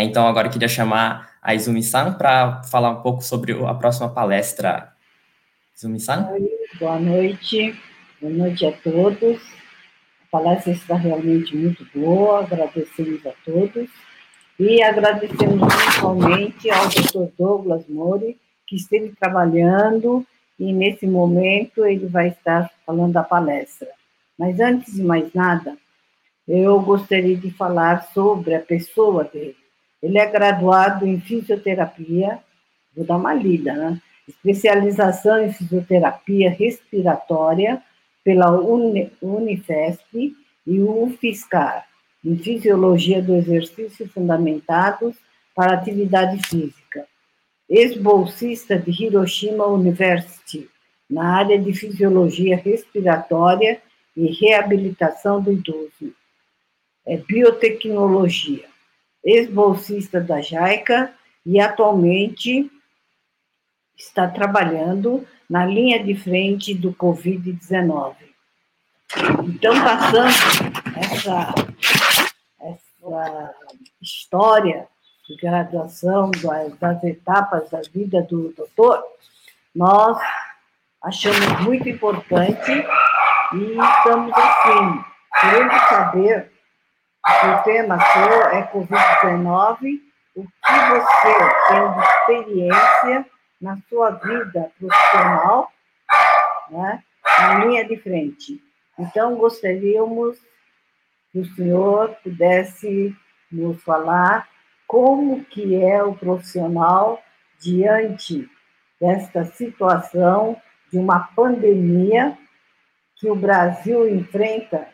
É, então, agora eu queria chamar a Izumi-san para falar um pouco sobre a próxima palestra. Izumi-san? Boa noite, boa noite a todos. A palestra está realmente muito boa, agradecemos a todos. E agradecemos principalmente ao Dr. Douglas Mori, que esteve trabalhando e nesse momento ele vai estar falando da palestra. Mas antes de mais nada, eu gostaria de falar sobre a pessoa dele. Ele é graduado em fisioterapia, vou dar uma lida, né? Especialização em fisioterapia respiratória pela Unifesp e UFSCar, em fisiologia do exercício fundamentados para atividade física ex-bolsista de Hiroshima University, na área de fisiologia respiratória e reabilitação do idoso. É biotecnologia. Ex-bolsista da JAICA e atualmente está trabalhando na linha de frente do Covid-19. Então, passando essa, essa história de graduação, das etapas da vida do doutor, nós achamos muito importante e estamos assim, querendo saber, o tema é Covid-19, o que você tem de experiência na sua vida profissional, né, na linha de frente. Então, gostaríamos que o senhor pudesse nos falar como que é o profissional diante desta situação de uma pandemia que o Brasil enfrenta,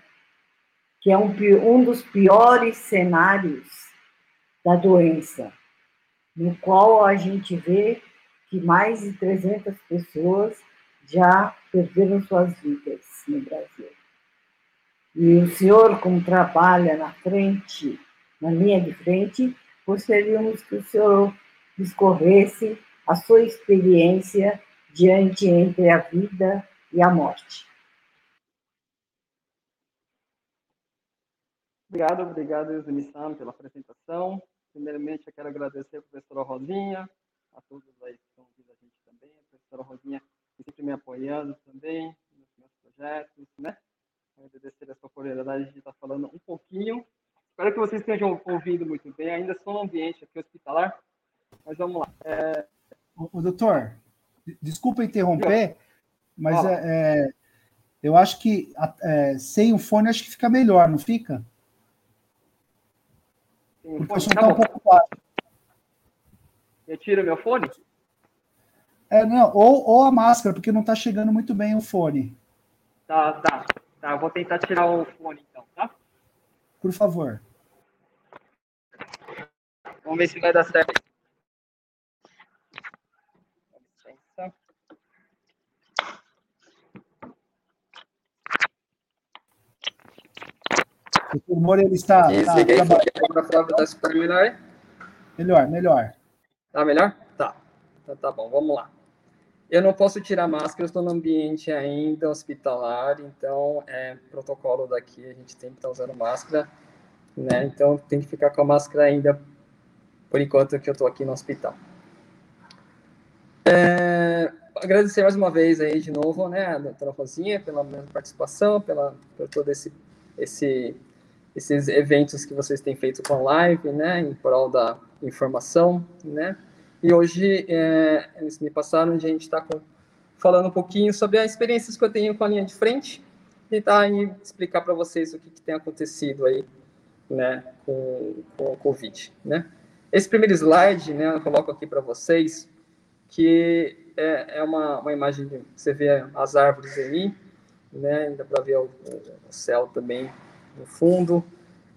que é um, um dos piores cenários da doença, no qual a gente vê que mais de 300 pessoas já perderam suas vidas no Brasil. E o senhor, como trabalha na frente, na linha de frente, gostaríamos que o senhor discorresse a sua experiência diante entre a vida e a morte. Obrigado, obrigado, Yuzumi-san, pela apresentação. Primeiramente, eu quero agradecer a professora Rosinha, a todos aí que estão ouvindo a gente também, a professora Rosinha, que sempre me apoiando também nos meus projetos, né? Agradecer essa oportunidade de estar falando um pouquinho Espero que vocês estejam ouvindo muito bem. Ainda estou no ambiente aqui hospitalar, mas vamos lá. É... O, o doutor, desculpa interromper, mas é, é, eu acho que é, sem o fone acho que fica melhor, não fica? O som está um pouco baixo. Eu tiro meu fone? É, não, ou, ou a máscara, porque não está chegando muito bem o fone. Tá, tá. Tá, eu vou tentar tirar o fone então, tá? Por favor. Vamos ver se vai dar certo. O Moura, ele está... Isso, tá, tá, tá escutando melhor? Melhor, melhor. Tá melhor? Tá. Então tá bom, vamos lá. Eu não posso tirar máscara, eu estou no ambiente ainda hospitalar, então é protocolo daqui, a gente tem que estar usando máscara, né? Então tem que ficar com a máscara ainda por enquanto que eu estou aqui no hospital. É, agradecer mais uma vez aí de novo, né, a doutora Rosinha, pela minha participação, pela, por todo esse, esse, esses eventos que vocês têm feito com a live, né, em prol da informação, né, e hoje é, eles me passaram onde a gente está falando um pouquinho sobre as experiências que eu tenho com a linha de frente, tentar aí explicar para vocês o que, que, tem acontecido aí, né, com, com o Covid, né. Esse primeiro slide, né, eu coloco aqui para vocês, que é, é uma, uma imagem, de, você vê as árvores aí, né, ainda para ver o, o, céu também no fundo.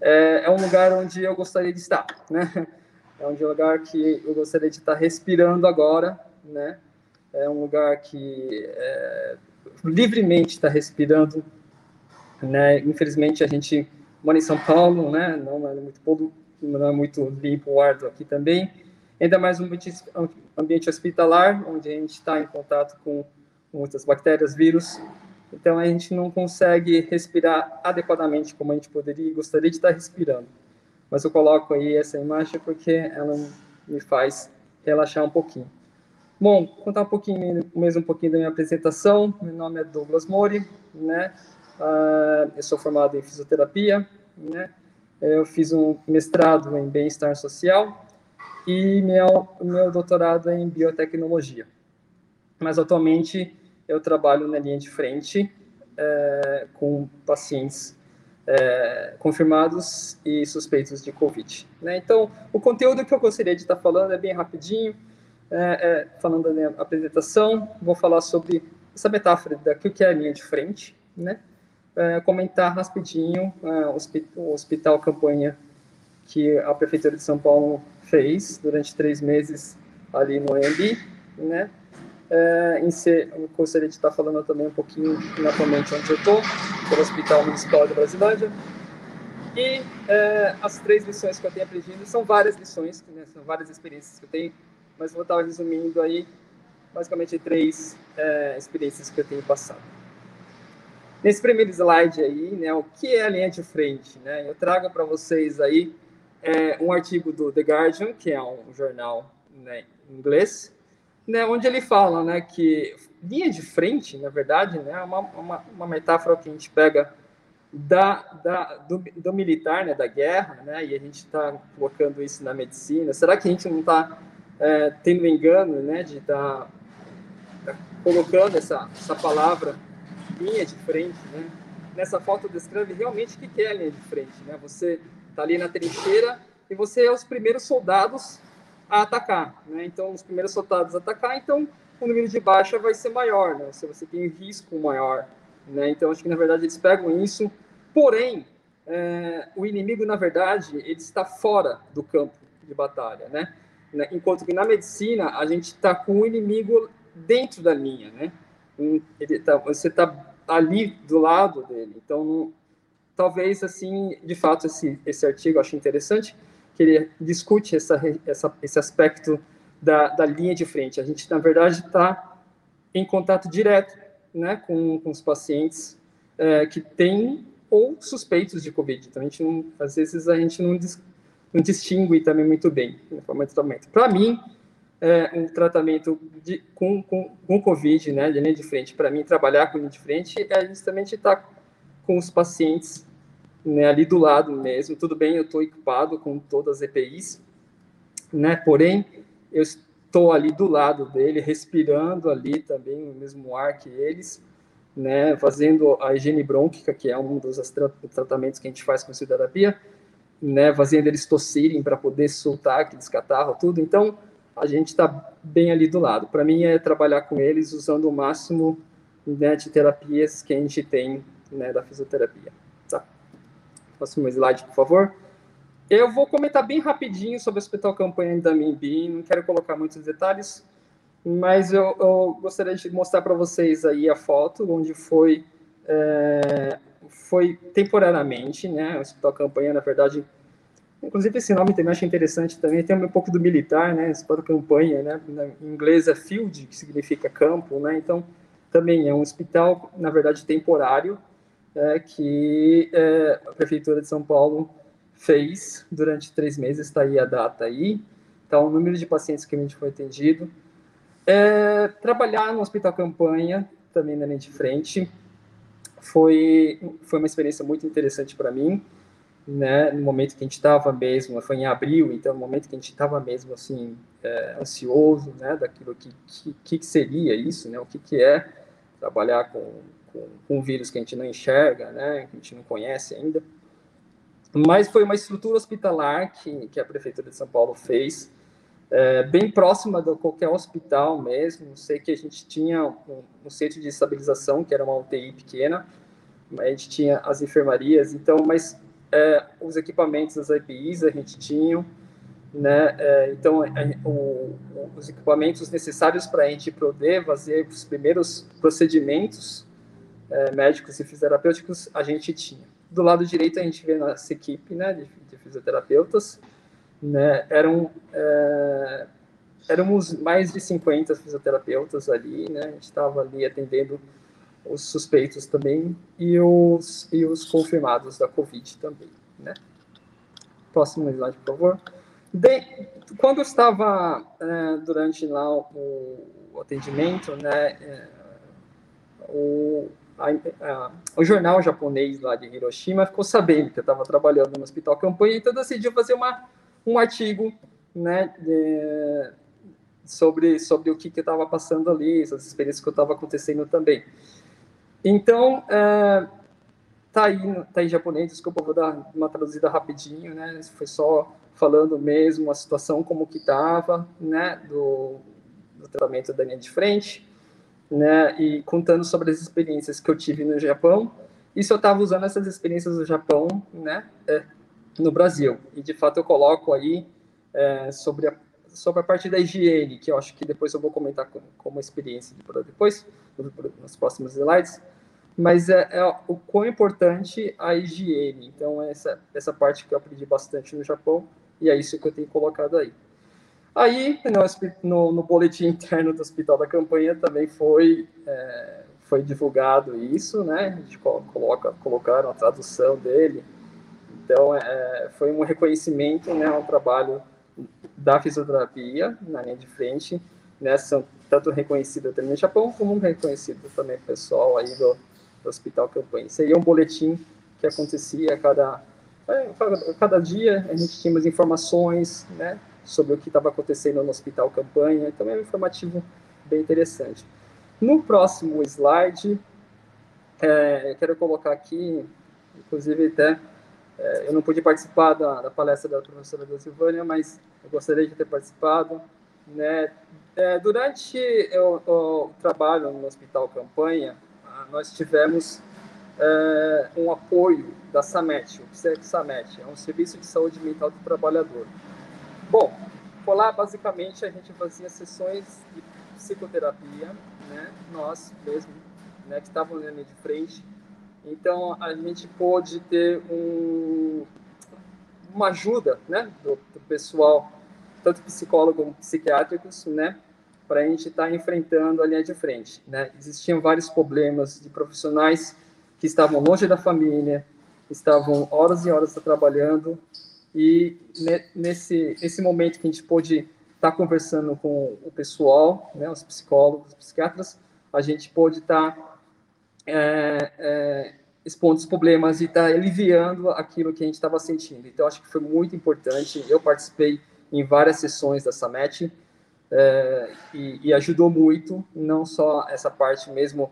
É, é, um lugar onde eu gostaria de estar, né? É um lugar que eu gostaria de estar respirando agora, né? É um lugar que é, livremente está respirando, né? Infelizmente a gente mora em São Paulo, né? Não é muito não é muito limpo o ar aqui também. Ainda mais um ambiente, ambiente hospitalar, onde a gente está em contato com muitas bactérias, vírus. Então, a gente não consegue respirar adequadamente como a gente poderia e gostaria de estar respirando. mas eu coloco aí essa imagem porque ela me faz relaxar um pouquinho. Bom, contar um pouquinho, mesmo um pouquinho da minha apresentação. Meu nome é Douglas Mori, né? Uh, eu sou formado em fisioterapia, né? Eu fiz um mestrado em bem-estar social e meu, meu doutorado é em biotecnologia. Mas atualmente eu trabalho na linha de frente é, com pacientes é, confirmados e suspeitos de Covid. Né? Então, o conteúdo que eu gostaria de estar falando é bem rapidinho, é, é falando da minha apresentação, vou falar sobre essa metáfora daqui que é a linha de frente, né? É, comentar rapidinho é, o hospital campanha que a prefeitura de São Paulo fez durante três meses ali no EMB, né? É, em ser, eu gostaria de estar falando também um pouquinho naturalmente onde eu estou, pelo Hospital Municipal de Brasilândia. E é, as três lições que eu tenho aprendido são várias lições, né, são várias experiências que eu tenho, mas vou estar resumindo aí basicamente três é, experiências que eu tenho passado. Nesse primeiro slide aí, né, o que é a linha de frente? Né? Eu trago para vocês aí é, um artigo do The Guardian, que é um jornal né, inglês, né, onde ele fala né, que linha de frente, na verdade, né, é uma, uma, uma metáfora que a gente pega da, da, do, do militar, né, da guerra, né, e a gente está colocando isso na medicina. Será que a gente não está é, tendo engano né, de estar tá, tá colocando essa, essa palavra linha de frente? Né? Nessa foto descreve realmente o que é a linha de frente. Né? Você está ali na trincheira e você é os primeiros soldados a atacar, né? Então, os primeiros soldados a atacar, então o número de baixa vai ser maior, né? Se você tem risco maior, né? Então, acho que na verdade eles pegam isso. Porém, é, o inimigo, na verdade, ele está fora do campo de batalha, né? Enquanto que na medicina a gente está com o inimigo dentro da linha, né? Tá, você está ali do lado dele. Então, não, talvez assim, de fato, esse, esse artigo eu acho interessante que ele discute essa, essa, esse aspecto da, da linha de frente. A gente, na verdade, está em contato direto né, com, com os pacientes é, que têm ou suspeitos de Covid. Então, a gente não, às vezes, a gente não, dis, não distingue também muito bem no forma de tratamento. Para mim, é, um tratamento de, com, com, com Covid, né, de linha de frente, para mim, trabalhar com linha de frente é justamente estar com os pacientes né, ali do lado mesmo. Tudo bem, eu estou equipado com todas as EPIs, né? Porém, eu estou ali do lado dele, respirando ali também o mesmo ar que eles, né? Fazendo a higiene brônquica, que é um dos tratamentos que a gente faz com fisioterapia, né? Fazendo eles tossirem para poder soltar aqueles catarro, tudo. Então, a gente está bem ali do lado. Para mim é trabalhar com eles usando o máximo né, de terapias que a gente tem né, da fisioterapia. Próximo slide, por favor. Eu vou comentar bem rapidinho sobre o Hospital Campanha da MIMB, não quero colocar muitos detalhes, mas eu, eu gostaria de mostrar para vocês aí a foto, onde foi, é, foi temporariamente, né, o Hospital Campanha, na verdade, inclusive esse nome também acho interessante também, tem um pouco do militar, né, Hospital Campanha, né, em inglês é field, que significa campo, né, então também é um hospital, na verdade, temporário, é, que é, a Prefeitura de São Paulo fez durante três meses, está aí a data aí, está o número de pacientes que a gente foi atendido. É, trabalhar no Hospital Campanha, também na linha de frente, foi, foi uma experiência muito interessante para mim, né, no momento que a gente estava mesmo, foi em abril, então no momento que a gente estava mesmo, assim, é, ansioso, né, daquilo que, que, que seria isso, né, o que, que é trabalhar com com, com um vírus que a gente não enxerga, né, que a gente não conhece ainda. Mas foi uma estrutura hospitalar que, que a Prefeitura de São Paulo fez, é, bem próxima de qualquer hospital mesmo. Sei que a gente tinha um, um, centro de estabilização, que era uma UTI pequena, a gente tinha as enfermarias, então, mas é, os equipamentos, as EPIs a gente tinha, né? É, então, é, o, os equipamentos necessários para a gente poder fazer os primeiros procedimentos é, médicos e fisioterapêuticos a gente tinha. Do lado direito a gente vê nossa equipe né, de, de fisioterapeutas, né, eram, é, éramos mais de 50 fisioterapeutas ali, né, a gente estava ali atendendo os suspeitos também e os, e os confirmados da Covid também, né. Próximo slide, por favor. De, quando eu estava é, durante lá o, o atendimento, né, o, a, a, o jornal japonês lá de Hiroshima ficou sabendo que eu estava trabalhando no hospital campanha, então decidiu fazer uma, um artigo, né, de, sobre, sobre o que estava passando ali, as experiências que eu estava acontecendo também. Então, é, tá aí, tá em japonês, desculpa, vou dar uma traduzida rapidinho, né? Foi só falando mesmo a situação como que estava, né, do, do tratamento da linha de frente, né, e contando sobre as experiências que eu tive no Japão, e se eu estava usando essas experiências no Japão, né, é, no Brasil. E de fato eu coloco aí é, sobre a sobre a parte da higiene, que eu acho que depois eu vou comentar como, como experiência de depois, nos próximos slides, mas é, é, o quão importante a higiene. Então, essa, essa parte que eu aprendi bastante no Japão, e é isso que eu tenho colocado aí. Aí, no, no, boletim interno do Hospital da Campanha também foi, é, foi divulgado isso, né? A gente coloca, colocaram a tradução dele. Então, é, foi um reconhecimento, né, um trabalho da fisioterapia na linha de frente, né, são tanto reconhecido também no Japão, como reconhecido também pessoal aí do, do Hospital Campanha. Seria um boletim que acontecia a cada, é, a cada dia, a gente tinha informações, né, sobre o que estava acontecendo no Hospital Campanha, então é um informativo bem interessante. No próximo slide, é, eu quero colocar aqui, inclusive até é, eu não pude participar da, da palestra da professora Silvânia, mas eu gostaria de ter participado. Né? É, durante o, o, trabalho no Hospital Campanha, nós tivemos é, um apoio da SAMET, o SAMET, é um Serviço de Saúde Mental do Trabalhador. Bom, por lá, basicamente, a gente fazia sessões de psicoterapia, né? nós mesmo, né, que estávamos na linha de frente, então, a gente pôde ter um, uma ajuda né, do, do, pessoal, tanto psicólogo como psiquiátricos, né, para a gente estar tá enfrentando a linha de frente. Né? Existiam vários problemas de profissionais que estavam longe da família, estavam horas e horas trabalhando, e nesse, nesse momento que a gente pôde estar tá conversando com o pessoal, né, os psicólogos, os psiquiatras, a gente pôde estar tá é, é, expondo os problemas e está aliviando aquilo que a gente estava sentindo. Então, acho que foi muito importante. Eu participei em várias sessões da SAMET é, e, e, ajudou muito, não só essa parte mesmo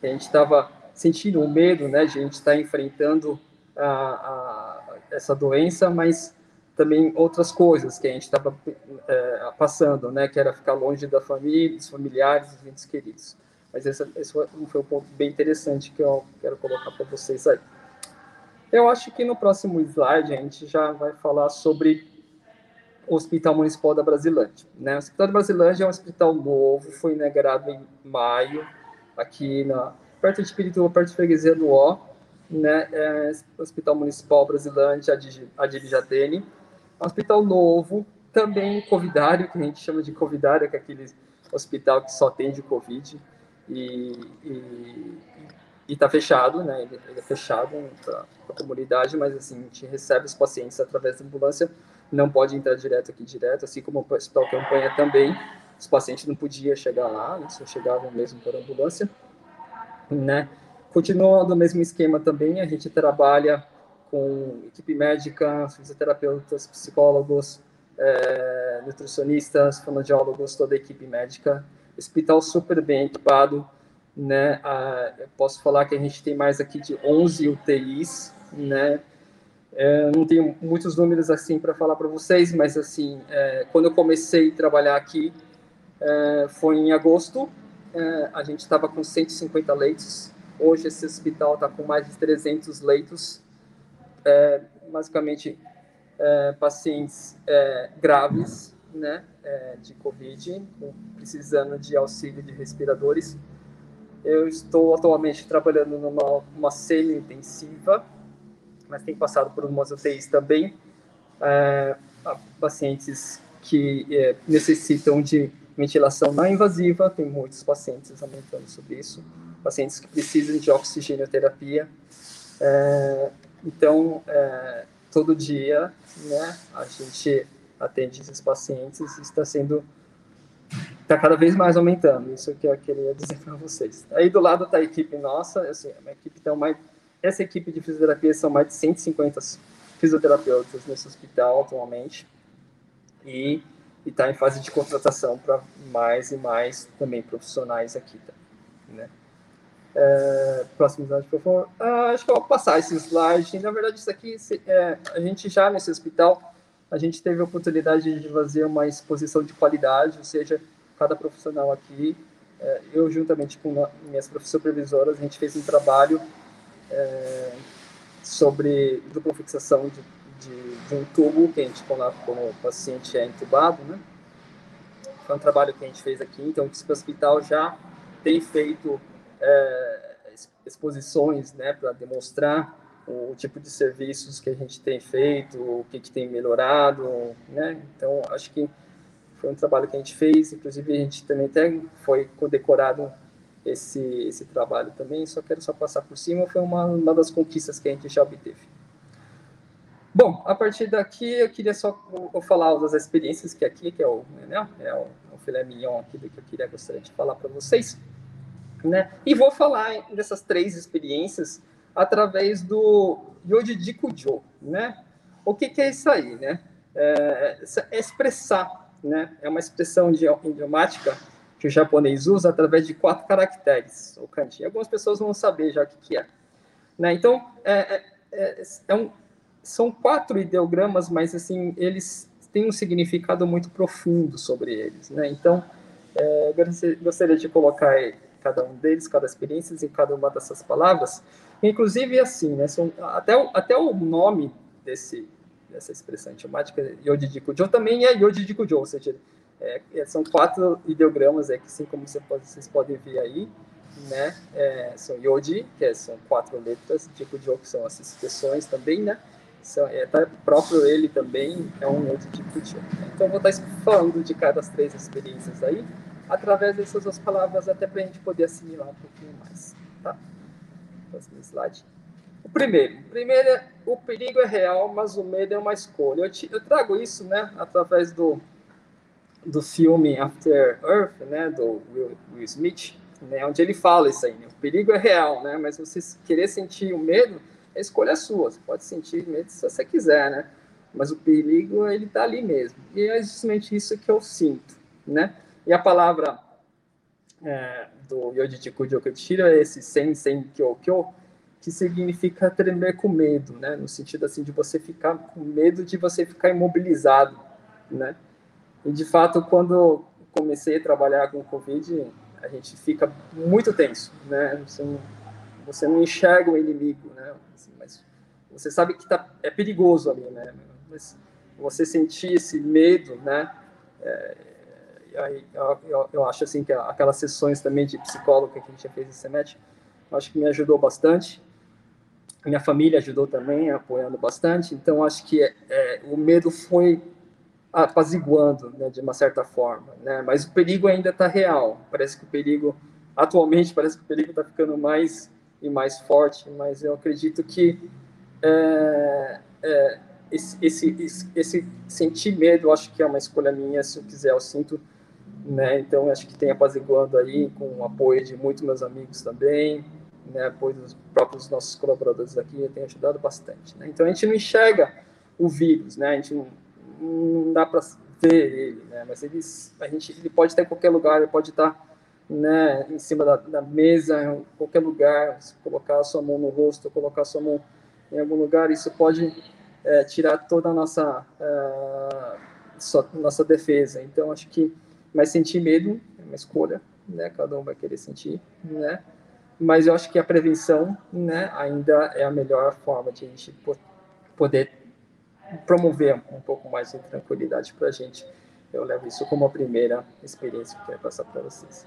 que a gente estava sentindo o medo, né, de a gente estar tá enfrentando a, a, essa doença, mas também outras coisas que a gente estava é, passando, né, que era ficar longe da família, dos familiares, dos entes queridos. Mas esse, esse foi, foi um ponto bem interessante que eu quero colocar para vocês aí. Eu acho que no próximo slide a gente já vai falar sobre o Hospital Municipal da Brasilândia. Né? O Hospital da Brasilândia é um hospital novo, foi inaugurado em maio, aqui na, perto de Pirituba, perto de Freguesia do Ó, né? É, Hospital Municipal Brasilândia, Adilijatene. É um hospital novo, também covidário, que a gente chama de covidário, que é aquele hospital que só atende Covid e está fechado, né? Ele, ele é fechado para a comunidade, mas assim a gente recebe os pacientes através da ambulância, não pode entrar direto aqui direto, assim como o hospital campanha também, os pacientes não podiam chegar lá, né? só chegavam mesmo por ambulância, né? Continua no mesmo esquema também, a gente trabalha com equipe médica, fisioterapeutas, psicólogos, é, nutricionistas, fonoaudiólogos, toda a equipe médica hospital super bem equipado, né? Ah, posso falar que a gente tem mais aqui de 11 UTIs, né? É, não tenho muitos números assim para falar para vocês, mas assim, é, quando eu comecei a trabalhar aqui, é, foi em agosto, é, a gente estava com 150 leitos. Hoje esse hospital está com mais de 300 leitos, é, basicamente é, pacientes graves, né, é, de Covid, precisando de auxílio de respiradores. Eu estou atualmente trabalhando numa uma semi-intensiva, mas tenho passado por umas UTIs também, é, pacientes que é, necessitam de ventilação não invasiva, tem muitos pacientes aumentando sobre isso, pacientes que precisam de oxigenoterapia. É, então, é, todo dia, né, a gente atende esses pacientes e está sendo está cada vez mais aumentando. Isso que eu queria dizer para vocês. Aí do lado está a equipe nossa, assim, a equipe tem mais essa equipe de fisioterapia são mais de 150 fisioterapeutas nesse hospital atualmente e está em fase de contratação para mais e mais também profissionais aqui, tá? né? É, próximo slide, por favor. Ah, acho que eu vou passar esse slide. Na verdade, isso aqui, é, a gente já nesse hospital, a gente teve a oportunidade de fazer uma exposição de qualidade, ou seja, cada profissional aqui, é, eu juntamente com minhas supervisoras, a gente fez um trabalho é, sobre dupla fixação de, de, de, um tubo que a gente coloca quando o paciente é entubado, né? Foi um trabalho que a gente fez aqui, então o hospital já tem feito é, exposições né, para demonstrar o, o, tipo de serviços que a gente tem feito, o que, que tem melhorado, né? Então, acho que foi um trabalho que a gente fez, inclusive a gente também até foi condecorado esse, esse trabalho também, só quero só passar por cima, foi uma, uma das conquistas que a gente já obteve. Bom, a partir daqui eu queria só falar das experiências que aqui, que é o, né, é o, o filé mignon aqui que eu queria gostaria de falar para vocês né? E vou falar dessas três experiências através do Yoji Kujo, né? O que, que, é isso aí, né? É, é, expressar, né? É uma expressão idiomática que o japonês usa através de quatro caracteres, o kanji. Algumas pessoas vão saber já o que, que é. Né? Então, é, é, é, é um, são quatro ideogramas, mas assim eles têm um significado muito profundo sobre eles, né? Então, é, gostaria de colocar cada um deles, cada experiência em cada uma dessas palavras. Inclusive, assim, né, são, até, o, até o nome desse, dessa expressão idiomática, Yodidikujo, também é Yodidikujo, ou seja, é, é, são quatro ideogramas, é, que assim como você pode, vocês podem ver aí, né, é, são Yodi, que é, são quatro letras, Dikujo, que são as expressões também, né, é, tá, próprio ele também é um Yodidikujo. Então, vou estar falando de cada das três experiências aí, através dessas duas palavras, até para a gente poder assimilar um pouquinho mais. Tá? Próximo slide. O primeiro, primeiro é, o perigo é real, mas o medo é uma escolha. Eu, te, eu trago isso, né, através do, do filme After Earth, né, do Will, Will Smith, né, onde ele fala isso aí. Né, o perigo é real, né, mas você querer sentir o medo, a escolha é sua. Você pode sentir medo se você quiser, né, mas o perigo ele está ali mesmo. E é justamente isso que eu sinto, né. E a palavra é, do Yojichiku Jokuchiro é esse Sensen Kyokyo, que significa tremer com medo, né? No sentido assim de você ficar com medo de você ficar imobilizado, né? E de fato, quando comecei a trabalhar com Covid, a gente fica muito tenso, né? Você não, você não enxerga o inimigo, né? Assim, mas você sabe que tá, é perigoso ali, né? Mas você sentir esse medo, né? É, eu, eu, eu, acho assim que aquelas sessões também de psicólogo que a gente fez esse semestre, acho que me ajudou bastante. Minha família ajudou também, apoiando bastante. Então, acho que é, é, o medo foi apaziguando, né, de uma certa forma, né? Mas o perigo ainda está real. Parece que o perigo, atualmente, parece que o perigo está ficando mais e mais forte. Mas eu acredito que é, é, esse, esse, esse, sentir medo, acho que é uma escolha minha. Se eu quiser, eu sinto né? Então acho que tem apaziguando aí com o apoio de muitos meus amigos também, né? Apoio dos próprios nossos colaboradores aqui tem ajudado bastante, né? Então a gente não enxerga o vírus, né? A gente não, não dá para ver ele, né? Mas ele, a gente, ele pode estar em qualquer lugar, ele pode estar né, em cima da, da mesa, em qualquer lugar, se colocar a sua mão no rosto, colocar a sua mão em algum lugar, isso pode é, tirar toda a nossa, uh, sua, nossa defesa. Então, acho que mas sentir medo é uma escolha, né? Cada um vai querer sentir, né? Mas eu acho que a prevenção, né, ainda é a melhor forma de a gente poder promover um pouco mais de tranquilidade para a gente. Eu levo isso como a primeira experiência que eu quero passar para vocês.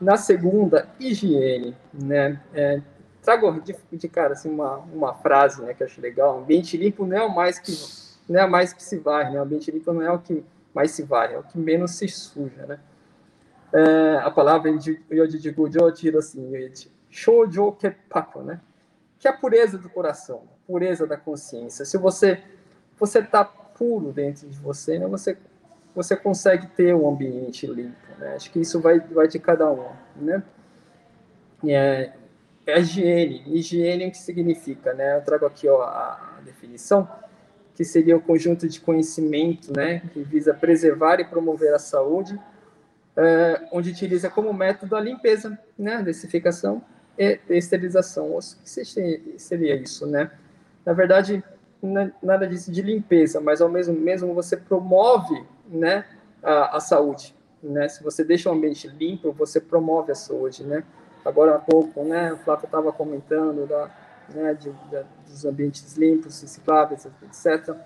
Na segunda, higiene, né? É, trago de, de, cara assim uma, uma frase, né, que eu acho legal. Ambiente limpo não é o mais que não é mais que se vai, né? Ambiente limpo não é o que mais se vai, é o que menos se suja, né? É, a palavra Yojijigojo tira assim, Shoujo Kepaku, né? Que é a pureza do coração, pureza da consciência. Se você você está puro dentro de você, né? Você você consegue ter um ambiente limpo, né? Acho que isso vai vai de cada um, né? É, é higiene. Higiene o que significa, né? Eu trago aqui ó, a, definição que seria o conjunto de conhecimento, né, que visa preservar e promover a saúde, é, onde utiliza como método a limpeza, né, a desinfecção e esterilização. O que seria isso, né? Na verdade, nada disso de limpeza, mas ao mesmo mesmo você promove, né, a, a saúde, né? Se você deixa o ambiente limpo, você promove a saúde, né? Agora há pouco, né, o Flávio estava comentando da né, de, de, dos ambientes limpos, recicláveis, etc.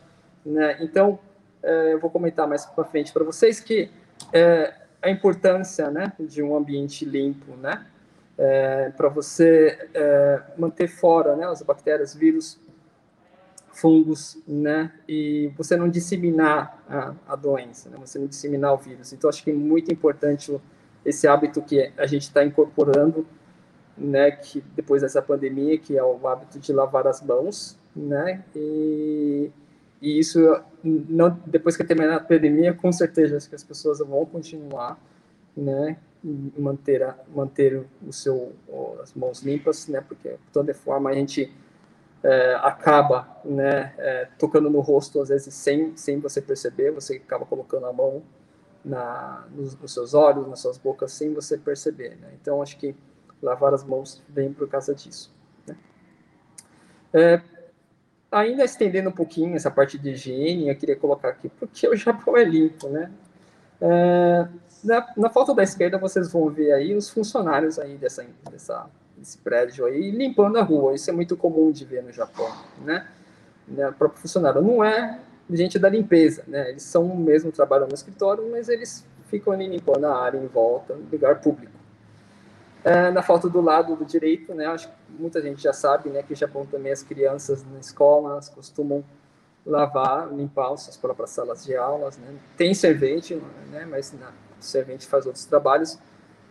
Né? Então, é, eu vou comentar mais para frente para vocês que é, a importância né, de um ambiente limpo, né, é, para você é, manter fora né, as bactérias, vírus, fungos, né, e você não disseminar a, a doença, né, você não disseminar o vírus. Então, acho que é muito importante esse hábito que a gente está incorporando né, que depois dessa pandemia, que é o hábito de lavar as mãos, né, e, e isso, não, depois que terminar a pandemia, com certeza acho que as pessoas vão continuar, né, manter, a, manter o seu, as mãos limpas, né, porque de toda forma a gente é, acaba, né, é, tocando no rosto, às vezes, sem, sem você perceber, você acaba colocando a mão na, nos, nos seus olhos, nas suas bocas, sem você perceber, né, então acho que lavar as mãos bem por causa disso. Né? É, ainda estendendo um pouquinho essa parte de higiene, eu queria colocar aqui, porque o Japão é limpo, né? Na, na foto da esquerda, vocês vão ver aí os funcionários aí dessa, dessa, desse prédio aí limpando a rua. Isso é muito comum de ver no Japão, né? né? O próprio funcionário não é gente da limpeza, né? Eles são mesmo trabalham no escritório, mas eles ficam ali limpando a área em volta, lugar público. É, na foto do lado do direito, né, acho que muita gente já sabe, né, que no Japão também as crianças na escola costumam lavar, limpar as suas próprias salas de aulas, né? Tem servente, né, mas na, o servente faz outros trabalhos,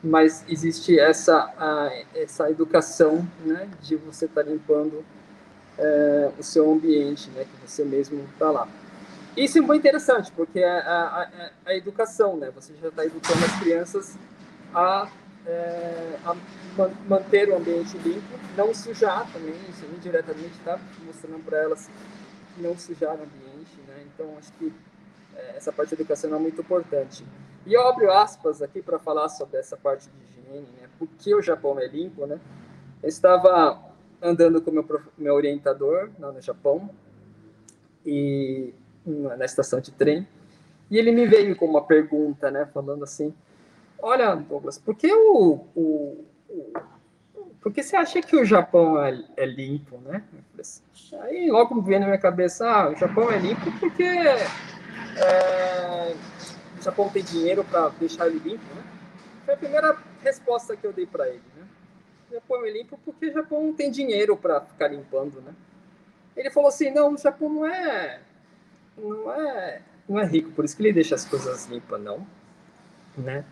mas existe essa a, essa educação, né, de você estar tá limpando é, o seu ambiente, né, que você mesmo está lá. Isso é muito interessante, porque é a, a, a educação, né, você já está educando as crianças a é, manter o ambiente limpo, não sujar também, isso indiretamente está mostrando para elas não sujar o ambiente, né? Então acho que é, essa parte educacional é muito importante. E eu abro aspas aqui para falar sobre essa parte de higiene, né? Por que o Japão é limpo, né? Eu estava andando com meu meu orientador lá no Japão e na estação de trem e ele me veio com uma pergunta, né? Falando assim Olha, Douglas, por que o, o, o por que você acha que o Japão é, é limpo, né? Aí logo veio na minha cabeça, ah, o Japão é limpo porque é, Japão tem dinheiro para deixar ele limpo, né? Foi a primeira resposta que eu dei para ele, né? Japão é limpo porque o Japão tem dinheiro para ficar limpando, né? Ele falou assim, não, o Japão não é, não é, não é rico, por isso que ele deixa as coisas limpas, não, né?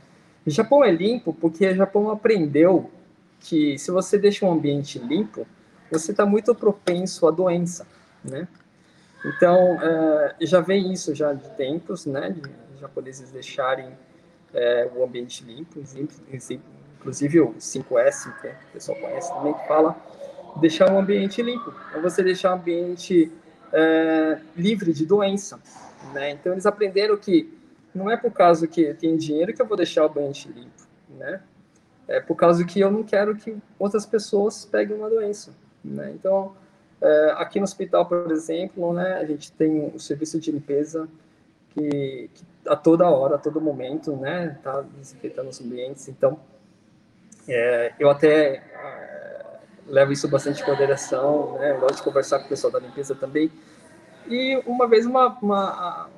O Japão é limpo porque o Japão aprendeu que se você deixa um ambiente limpo, você está muito propenso à doença, né? Então, é, já vem isso já de tempos, né? Japoneses deixarem é, o ambiente limpo, inclusive o 5S, que o pessoal conhece também, que fala deixar um ambiente limpo. É você deixar um ambiente é, livre de doença, né? Então, eles aprenderam que não é por causa que eu tenho dinheiro que eu vou deixar o ambiente limpo, né? É por causa que eu não quero que outras pessoas peguem uma doença, né? Então, é, aqui no hospital, por exemplo, né, a gente tem o um serviço de limpeza que, que, a toda hora, a todo momento, né, tá desinfetando os ambientes. Então, é, eu até é, levo isso bastante em consideração, né? Eu gosto de conversar com o pessoal da limpeza também. E uma vez uma, uma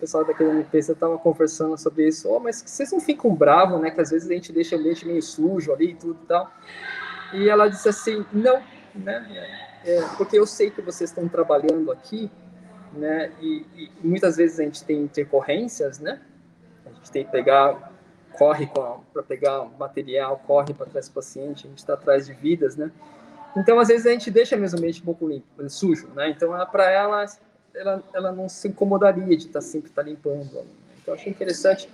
pessoal daquele MPC estava conversando sobre isso. Oh, mas vocês não ficam bravos, né? Que às vezes a gente deixa o ambiente meio sujo ali e tudo e tal. E ela disse assim, não, né? É, porque eu sei que vocês estão trabalhando aqui, né? E, e, muitas vezes a gente tem intercorrências, né? A gente tem que pegar, corre para pegar material, corre para trás do paciente, a gente está atrás de vidas, né? Então, às vezes, a gente deixa mesmo o ambiente um pouco limpo, sujo, né? Então, para ela, ela, ela não se incomodaria de estar tá sempre tá limpando. Né? Então, achei interessante.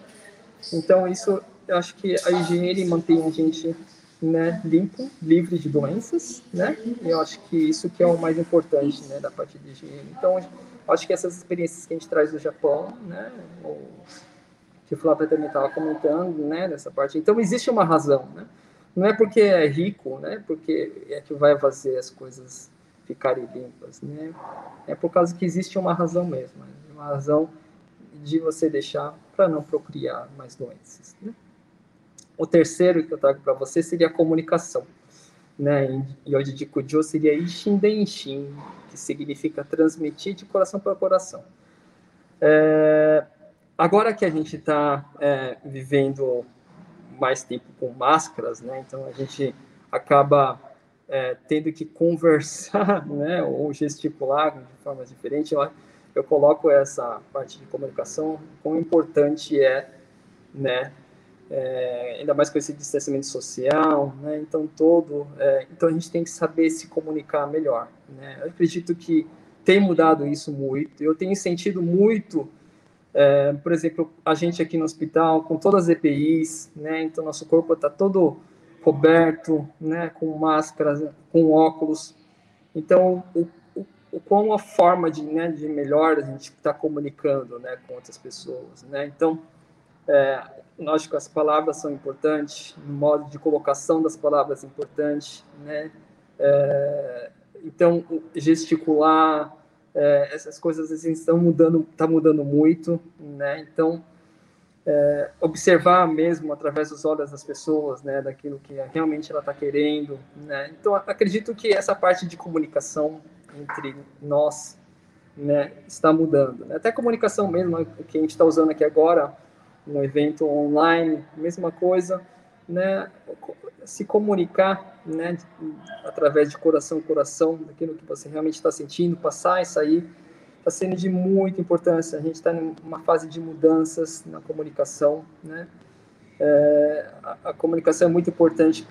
Então, isso, eu acho que a higiene mantém a gente né, limpo, livre de doenças, né? E eu acho que isso que é o mais importante, né, da parte de higiene. Então, acho que essas experiências que a gente traz do Japão, né, que o Flávio também estava comentando, né, dessa parte. Então, existe uma razão, né? Não é porque é rico, né, porque é que vai fazer as coisas ficarem limpas, né? É por causa que existe uma razão mesmo, né? uma razão de você deixar para não procriar mais doenças, né? O terceiro que eu trago para você seria a comunicação. Né? Em Yoji de Kujo seria Ishin Denshin, que significa transmitir de coração para coração. É, agora que a gente está é, vivendo mais tempo com máscaras, né? então a gente acaba é, tendo que conversar né? ou gesticular de formas diferentes. Eu, eu coloco essa parte de comunicação, quão importante é né, é, ainda mais com esse distanciamento social, né? Então todo, é, então a gente tem que saber se comunicar melhor, né? Eu acredito que tem mudado isso muito. Eu tenho sentido muito, é, por exemplo, a gente aqui no hospital com todas as EPIs, né? Então nosso corpo está todo coberto, né? Com máscaras, com óculos. Então o, como a forma de, né? De melhor a gente está comunicando, né? Com outras pessoas, né? Então é, lógico, as palavras são importantes, o modo de colocação das palavras é importante, né? É, então, gesticular, é, essas coisas vezes estão mudando, está mudando muito, né? Então, é, observar mesmo através dos olhos das pessoas, né, daquilo que realmente ela está querendo, né? Então, acredito que essa parte de comunicação entre nós, né, está mudando. Né? Até a comunicação mesmo que a gente está usando aqui agora, no evento online, mesma coisa, né? Se comunicar, né? Através de coração a coração, daquilo que você realmente está sentindo, passar isso aí, está sendo de muita importância. A gente está numa fase de mudanças na comunicação, né? É, a, a, comunicação é muito importante,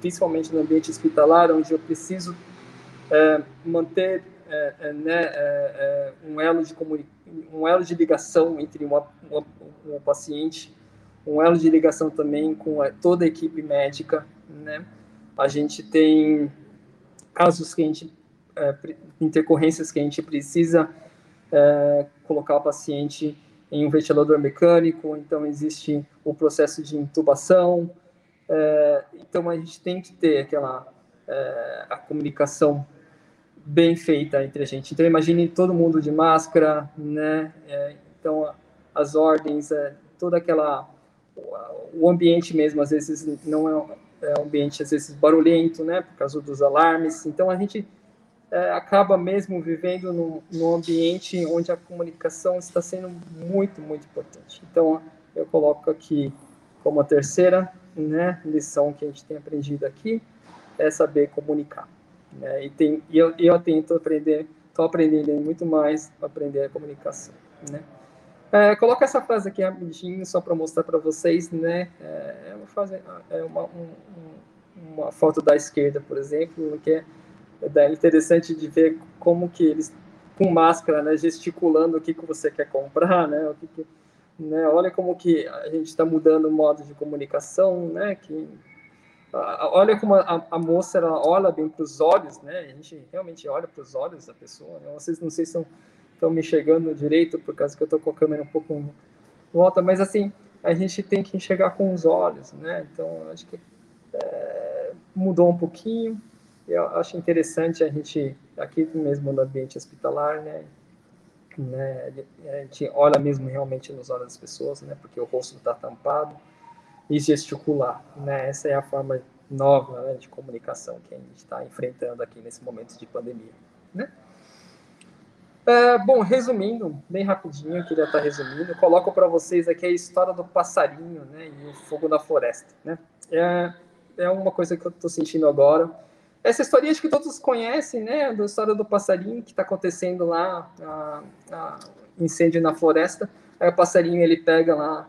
principalmente no ambiente hospitalar, onde eu preciso é, manter é, é né, é, um elo de um elo de ligação entre uma, uma, um paciente, um elo de ligação também com a, toda a equipe médica, né? A gente tem casos que a gente, intercorrências que a gente precisa colocar o paciente em um ventilador mecânico, então existe o processo de intubação, é, então a gente tem que ter aquela é, a comunicação bem feita entre a gente. Então imagine todo mundo de máscara, né? É, então as ordens, é, toda aquela o ambiente mesmo às vezes não é, é um ambiente às vezes barulhento, né, por causa dos alarmes. Então a gente é, acaba mesmo vivendo num, num, ambiente onde a comunicação está sendo muito muito importante. Então eu coloco aqui como a terceira, né, lição que a gente tem aprendido aqui é saber comunicar. Né, e tem e eu, eu tento aprender, estou aprendendo muito mais aprender a comunicação, né. É, coloca essa frase aqui rapidinho, só para mostrar para vocês, né? É, é uma, frase, é uma, um, uma foto da esquerda, por exemplo, que é, é interessante de ver como que eles, com máscara, né, gesticulando o que, que você quer comprar, né? O que, que né? Olha como que a gente está mudando o modo de comunicação, né? Que olha como a, a, moça ela olha bem para os olhos, né? A gente realmente olha para os olhos da pessoa. Né? Vocês não sei se estão me chegando direito, por causa que eu estou com a câmera um pouco volta, mas assim, a gente tem que enxergar com os olhos, né? Então, acho que é, mudou um pouquinho. Eu acho interessante a gente, aqui mesmo no ambiente hospitalar, né? né a gente olha mesmo realmente nos olhos das pessoas, né? Porque o rosto está tampado e gesticular, né? Essa é a forma nova né, de comunicação que a gente está enfrentando aqui nesse momento de pandemia, né? É, bom, resumindo, bem rapidinho, queria estar resumindo, coloco para vocês aqui a história do passarinho né, e o fogo da floresta. Né? É, é uma coisa que eu estou sentindo agora. Essa história acho que todos conhecem, né? Da história do passarinho que está acontecendo lá, a, a incêndio na floresta. Aí o passarinho ele pega lá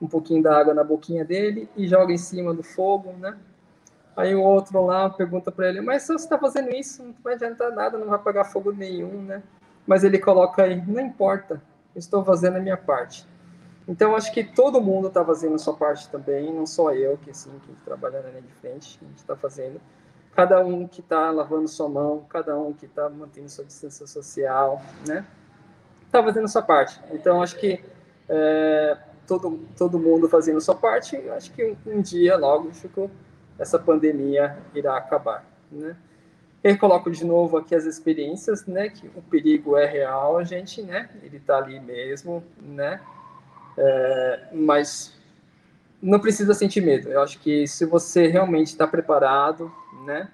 um pouquinho da água na boquinha dele e joga em cima do fogo, né? Aí o outro lá pergunta para ele, mas se você está fazendo isso, não vai adiantar nada, não vai apagar fogo nenhum, né? mas ele coloca aí, não importa, estou fazendo a minha parte. Então, acho que todo mundo está fazendo a sua parte também, não só eu, que assim, que trabalha na linha de frente, a gente está fazendo. Cada um que está lavando sua mão, cada um que está mantendo sua distância social, né? Está fazendo a sua parte. Então, acho que é, todo, todo mundo fazendo sua parte, acho que um, um dia, logo, Chico, essa pandemia irá acabar, né? Eu coloco de novo aqui as experiências, né? Que o perigo é real, gente, né? Ele está ali mesmo, né? É, mas não precisa sentir medo. Eu acho que se você realmente está preparado, né?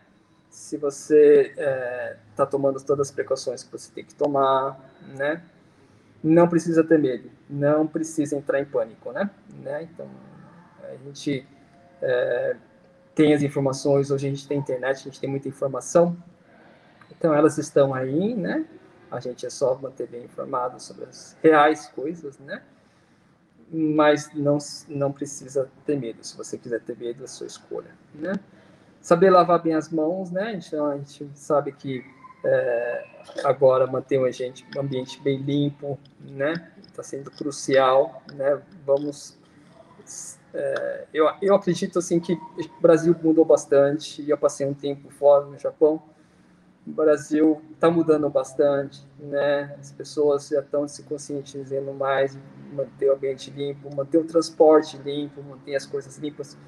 Se você está é, tá tomando todas as precauções que você tem que tomar, né? Não precisa ter medo, não precisa entrar em pânico, né? né? Então, a gente é, tem as informações, hoje a gente tem internet, a gente tem muita informação, então elas estão aí, né? A gente é só manter bem informado sobre as reais coisas, né? mas não, não precisa ter medo. Se você quiser ter medo, é sua escolha, né? Saber lavar bem as mãos, né? Então, a gente sabe que é, agora manter um ambiente, um ambiente bem limpo, né? Está sendo crucial, né? Vamos... É, eu, eu acredito, assim, que o Brasil mudou bastante. Eu passei um tempo fora no Japão, o Brasil está mudando bastante, né? As pessoas já estão se conscientizando mais, manter o ambiente limpo, manter o transporte limpo, manter as coisas limpas,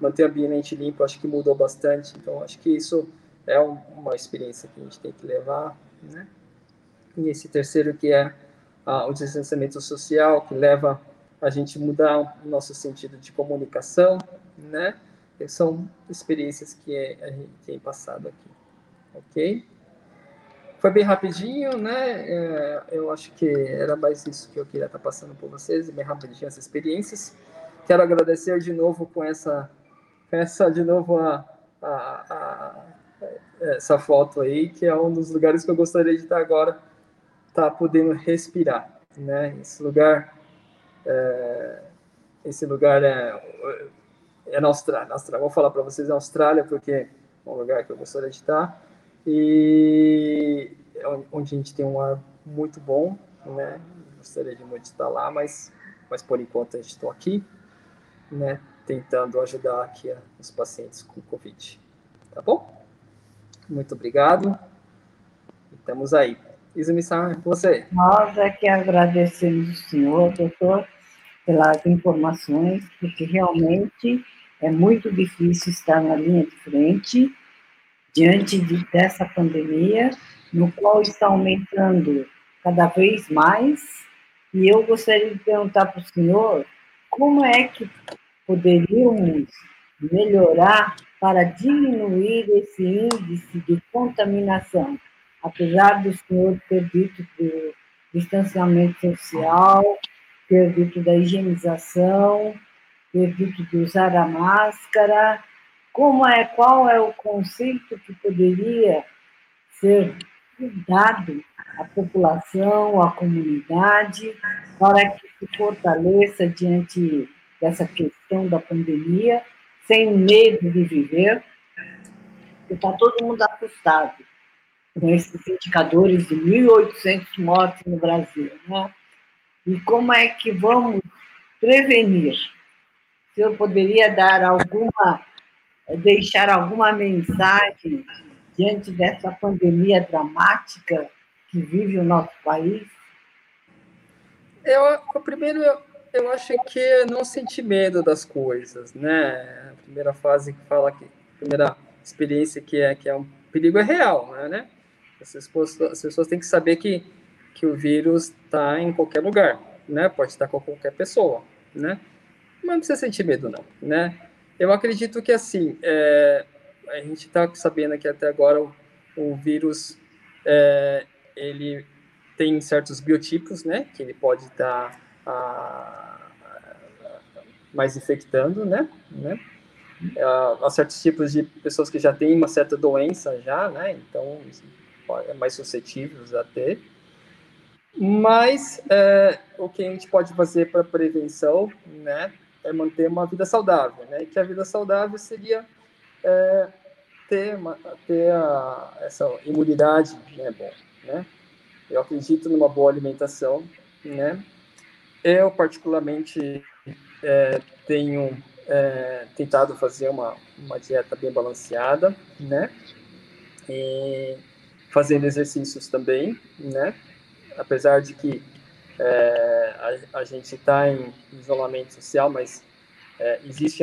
manter o ambiente limpo, acho que mudou bastante. Então, acho que isso é um, uma experiência que a gente tem que levar, né? E esse terceiro que é ah, o distanciamento social, que leva a gente mudar o nosso sentido de comunicação, né? são experiências que a gente tem passado aqui ok? Foi bem rapidinho, né? É, eu acho que era mais isso que eu queria estar passando por vocês, bem rapidinho essas experiências. Quero agradecer de novo com essa, essa de novo a, a, a, essa foto aí, que é um dos lugares que eu gostaria de estar agora, tá podendo respirar, né? Esse lugar, é, esse lugar é, é na Austrália, na Austrália. Vou falar para vocês na Austrália porque é um lugar que eu gostaria de estar e é onde a gente tem um ar muito bom, né? Gostaria de muito estar lá, mas, mas por enquanto a gente está aqui, né? Tentando ajudar aqui os pacientes com Covid. Tá bom? Muito obrigado. Estamos aí. Izumi-san, você. Nós é que agradecemos o senhor, doutor, pelas informações, porque realmente é muito difícil estar na linha de frente diante de, dessa pandemia, no qual está aumentando cada vez mais. E eu gostaria de perguntar para o senhor como é que poderíamos melhorar para diminuir esse índice de contaminação, apesar do senhor ter dito do distanciamento social, ter dito da higienização, ter dito de usar a máscara, como é, qual é o conceito que poderia ser dado à população, à comunidade, para que se fortaleça diante dessa questão da pandemia, sem medo de viver, está todo mundo assustado com esses indicadores de 1.800 mortes no Brasil. Né? E como é que vamos prevenir? O senhor poderia dar alguma deixar alguma mensagem diante dessa pandemia dramática que vive o nosso país? Eu, primeiro, eu, eu acho que não sentir medo das coisas, né? Primeira fase que fala que, primeira experiência que é que é um perigo é real, né? As pessoas, as pessoas têm que saber que, que o vírus está em qualquer lugar, né? Pode estar com qualquer pessoa, né? Mas não precisa sentir medo, não, né? Eu acredito que, assim, é, a gente está sabendo que até agora o, o vírus, é, ele tem certos biotipos, né, que ele pode estar tá, mais infectando, né, né, há certos tipos de pessoas que já têm uma certa doença já, né, então é mais suscetíveis a ter. Mas é, o que a gente pode fazer para prevenção, né, é manter uma vida saudável, né? Que a vida saudável seria é, ter, uma, ter a, essa imunidade, né? Bom, né? eu acredito numa boa alimentação, né? Eu, particularmente, é, tenho é, tentado fazer uma, uma dieta bem balanceada, né? E fazendo exercícios também, né? Apesar de que é, a, a, gente está em isolamento social, mas é, existe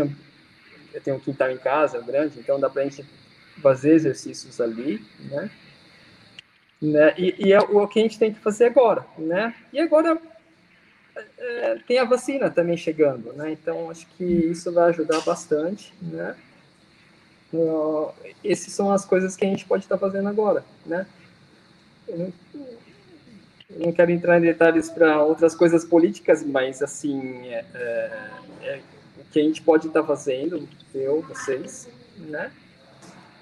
eu tenho um quintal em casa grande, então dá para a gente fazer exercícios ali, né? né? E, e, é o que a gente tem que fazer agora, né? E agora é, tem a vacina também chegando, né? Então acho que isso vai ajudar bastante, né? Uh, essas são as coisas que a gente pode estar fazendo agora, né? Eu não, não quero entrar em detalhes para outras coisas políticas, mas assim é, é, é o que a gente pode estar fazendo, eu, vocês, né?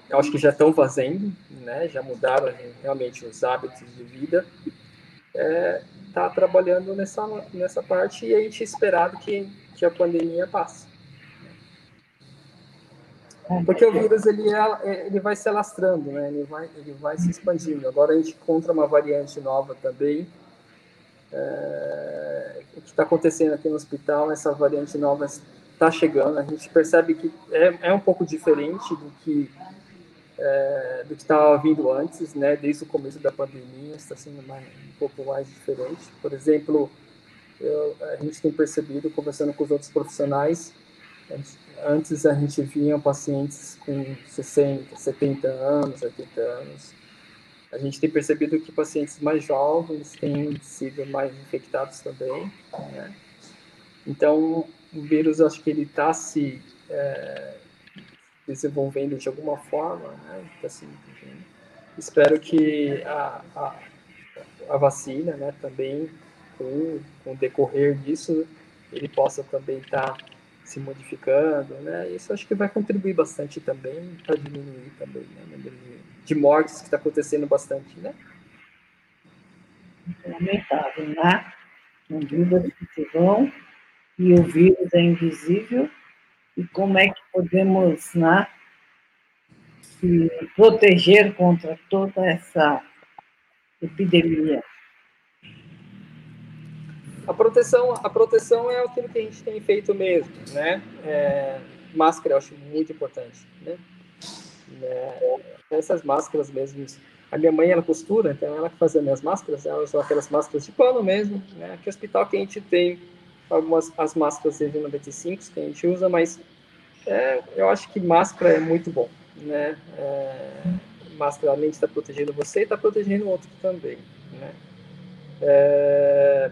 Eu acho que já estão fazendo, né? Já mudaram realmente os hábitos de vida. É, tá trabalhando nessa nessa parte e a gente esperado que que a pandemia passe. Porque o vírus ele, é, ele vai se alastrando, né? ele, vai, ele vai se expandindo. Agora a gente encontra uma variante nova também. É, o que está acontecendo aqui no hospital, essa variante nova está chegando. A gente percebe que é, é um pouco diferente do que é, do que estava vindo antes, né? Desde o começo da pandemia, está sendo mais, um pouco mais diferente. Por exemplo, eu, a gente tem percebido, conversando com os outros profissionais, antes a gente via pacientes com 60, 70 anos, 80 anos. A gente tem percebido que pacientes mais jovens têm sido mais infectados também, né? Então, o vírus, acho que ele está se é, desenvolvendo de alguma forma, né? Tá se Espero que a, a, a, vacina, né, também, com, com o decorrer disso, ele possa também estar tá se modificando, né? Isso acho que vai contribuir bastante também para diminuir também né, de, mortes que está acontecendo bastante, né? Lamentável, né? Não dúvida que vão, e o vírus é invisível, e como é que podemos né, se proteger contra toda essa epidemia. A proteção, a proteção é aquilo que a gente tem feito mesmo, né? É, máscara eu acho muito importante, né? É, essas máscaras mesmo. A minha mãe, ela costura, então ela que fazia minhas máscaras, ela usou aquelas máscaras de pano mesmo, né? No hospital que a gente tem algumas as máscaras de 95 que a gente usa, mas é, eu acho que máscara é muito bom, né? É, máscara além de estar protegendo você, está protegendo o outro também, né? É,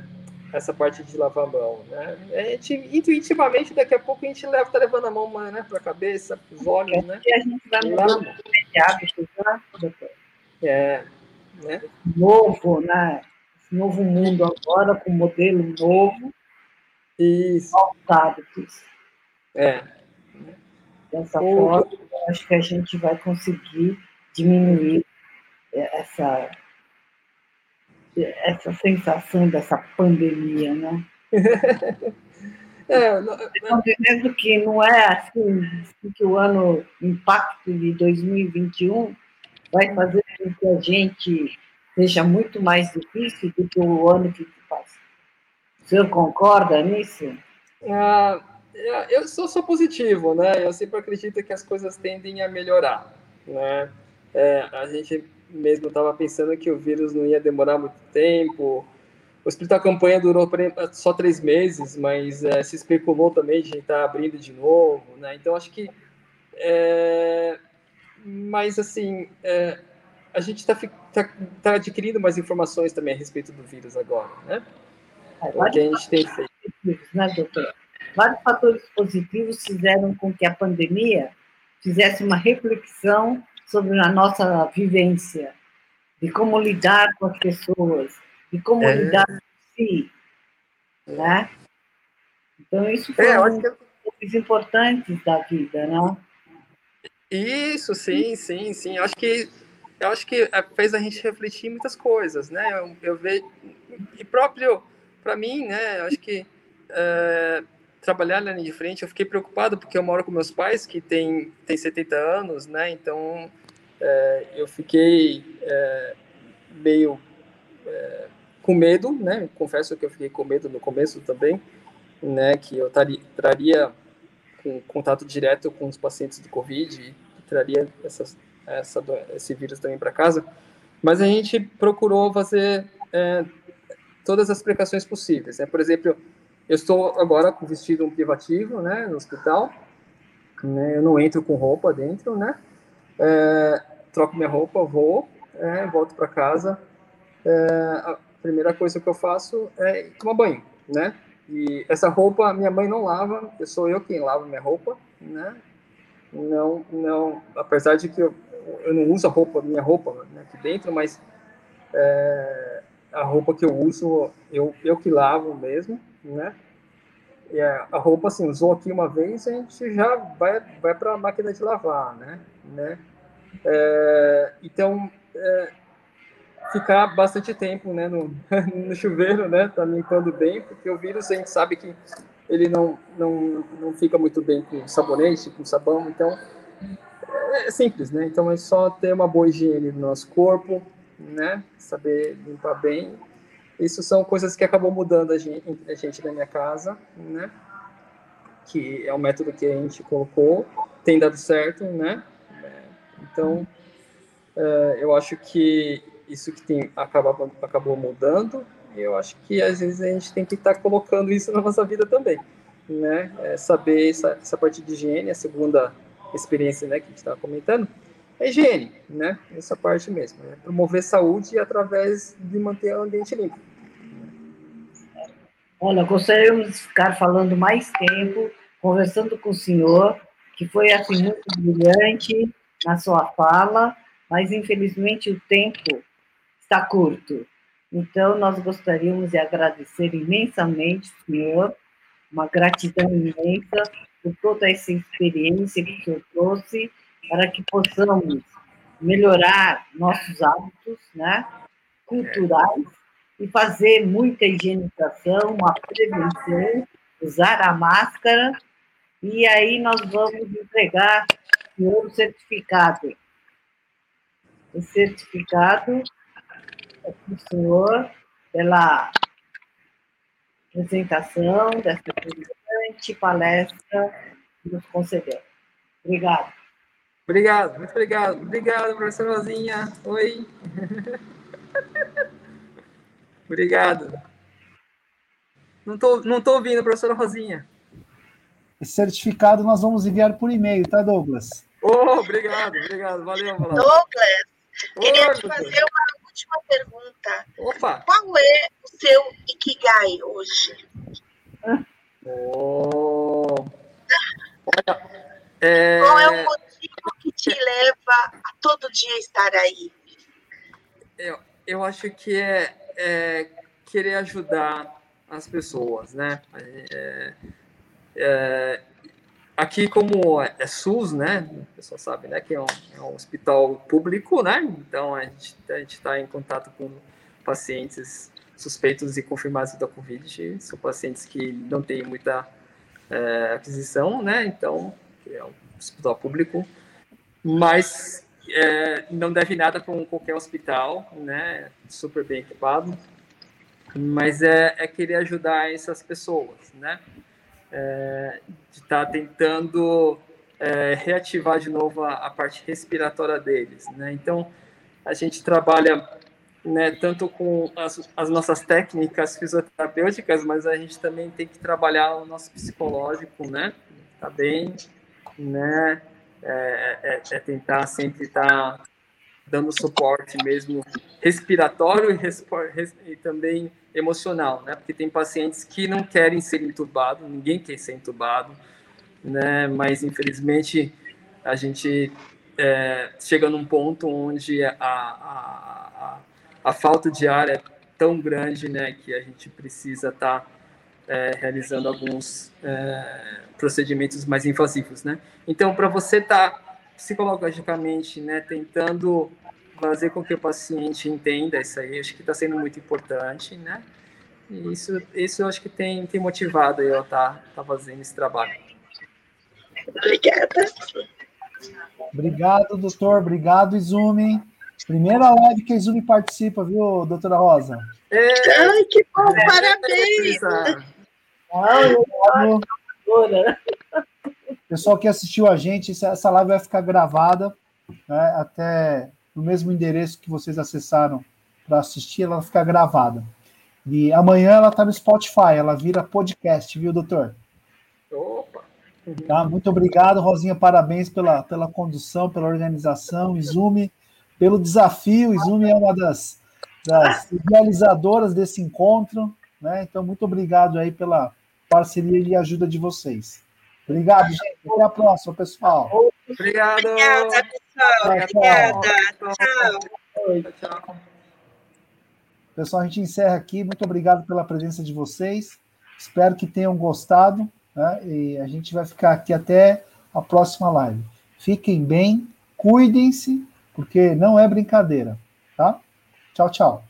essa parte de lavar a mão, né? A gente, intuitivamente, daqui a pouco a gente leva, tá levando a mão né, para a cabeça, para os olhos, né? E a gente vai mudando? É, né? Novo, né? Esse novo mundo agora, com modelo novo, isso. hábitos. É. Dessa o... forma, acho que a gente vai conseguir diminuir essa, essa sensação dessa pandemia, né? É, não, dizendo que não é assim, assim que o ano impacto de 2021 vai fazer com que a gente seja muito mais difícil do que o ano que passa. O senhor concorda nisso? Ah, eu sou, sou positivo, né? Eu sempre acredito que as coisas tendem a melhorar, né? É, a gente mesmo estava pensando que o vírus não ia demorar muito tempo. O hospital campanha durou só três meses, mas é, se especulou também de estar tá abrindo de novo, né? Então acho que, é, mas assim, é, a gente está tá, tá adquirindo mais informações também a respeito do vírus agora, né? O que a gente tem feito. Né? Vários fatores positivos fizeram com que a pandemia fizesse uma reflexão sobre a nossa vivência, de como lidar com as pessoas, de como é. lidar com si, né? Então, isso foi é, um dos importantes da vida, não? Isso, sim, sim, sim. Eu acho que eu acho que é, fez a gente refletir muitas coisas, né? Eu, eu vejo e próprio para mim, né? Acho que é, trabalhar na linha de frente, eu fiquei preocupado porque eu moro com meus pais que têm tem 70 anos, né? Então é, eu fiquei é, meio com medo, né? Confesso que eu fiquei com medo no começo também, né? Que eu taria, traria com contato direto com os pacientes do Covid e traria essas, essa, esse vírus também para casa. Mas a gente procurou fazer é, todas as precauções possíveis. Né? Por exemplo, eu estou agora com vestido um privativo, né, no hospital. Né? Eu não entro com roupa dentro, né? É, troco minha roupa, vou, é, volto para casa. É, a primeira coisa que eu faço é tomar banho, né? E essa roupa minha mãe não lava, eu sou eu quem lava minha roupa, né? Não, não, apesar de que eu, eu não uso a roupa, minha roupa né, aqui dentro, mas é, a roupa que eu uso, eu, eu que lavo mesmo, né? E a, roupa, assim, usou aqui uma vez, a gente já vai, vai para a máquina de lavar, né? né? É, então, é, ficar bastante tempo né, no, no chuveiro, né? Tá limpando bem, porque o vírus a gente sabe que ele não, não, não fica muito bem com sabonete, com sabão, então é simples, né? Então é só ter uma boa higiene no nosso corpo, né? Saber limpar bem. Isso são coisas que acabou mudando a gente, a gente na minha casa, né? Que é o método que a gente colocou, tem dado certo, né? Então, é, eu acho que isso que tem acabou, acabou mudando, e eu acho que às vezes a gente tem que estar tá colocando isso na nossa vida também, né? É saber essa, essa parte de higiene, a segunda experiência, né, que a gente estava comentando, é higiene, né? Essa parte mesmo, né? promover saúde através de manter o ambiente limpo. Olha, gostaríamos de ficar falando mais tempo, conversando com o senhor, que foi assim muito brilhante na sua fala, mas infelizmente o tempo está curto. Então, nós gostaríamos de agradecer imensamente, senhor, uma gratidão imensa por toda essa experiência que o senhor trouxe para que possamos melhorar nossos hábitos né, culturais e fazer muita higienização, uma prevenção, usar a máscara, e aí nós vamos entregar o certificado. O certificado é para o senhor pela apresentação dessa brilhante palestra que nos concedeu. Obrigado. Obrigado, muito obrigado. Obrigado, professora Rosinha. Oi. obrigado. Não estou não tô ouvindo, professora Rosinha. Esse certificado nós vamos enviar por e-mail, tá, Douglas? Oh, obrigado, obrigado. Valeu, Valeu. Douglas, queria te fazer uma última pergunta. Opa! Qual é o seu Ikigai hoje? Oh. Olha, é... Qual é o que te leva a todo dia estar aí? Eu, eu acho que é, é querer ajudar as pessoas, né? É, é, aqui, como é SUS, né? O pessoal sabe, né? Que é um, é um hospital público, né? Então, a gente a está em contato com pacientes suspeitos e confirmados da Covid. São pacientes que não têm muita é, aquisição, né? Então, é um hospital público mas é, não deve nada um, qualquer hospital, né? Super bem equipado, mas é, é querer ajudar essas pessoas, né? É, de estar tá tentando é, reativar de novo a, a, parte respiratória deles, né? Então a gente trabalha né, tanto com as, as, nossas técnicas fisioterapêuticas, mas a gente também tem que trabalhar o nosso psicológico, né? Tá bem, né? É, é, é tentar sempre estar tá dando suporte mesmo respiratório e, e, também emocional, né? Porque tem pacientes que não querem ser entubados, ninguém quer ser entubado, né? Mas infelizmente a gente é, chega num ponto onde a, a, a, a, falta de ar é tão grande, né? Que a gente precisa estar tá, é, realizando alguns é, procedimentos mais invasivos, né? Então, para você estar tá, psicologicamente, né, tentando fazer com que o paciente entenda isso aí, acho que está sendo muito importante, né? E isso, isso eu acho que tem, tem motivado eu estar tá, tá fazendo esse trabalho. Obrigada. Obrigado, doutor. Obrigado, Izumi. Primeira live que a Izumi participa, viu, doutora Rosa? É, Ai, que bom, é, parabéns! É, Pessoal que assistiu a gente, essa live vai ficar gravada né, até no mesmo endereço que vocês acessaram para assistir, ela vai ficar gravada. E amanhã ela está no Spotify, ela vira podcast, viu, doutor? Opa! Tá, muito obrigado, Rosinha. Parabéns pela, pela condução, pela organização. Izumi, pelo desafio. Izumi é uma das, das realizadoras desse encontro. Né? Então, muito obrigado aí pela parceria e ajuda de vocês. Obrigado, gente. Até a próxima, pessoal. Obrigado. Obrigada, pessoal. Obrigada. Tchau. Tchau. Pessoal, a gente encerra aqui. Muito obrigado pela presença de vocês. Espero que tenham gostado. Né? E a gente vai ficar aqui até a próxima live. Fiquem bem, cuidem-se, porque não é brincadeira, tá? Tchau, tchau.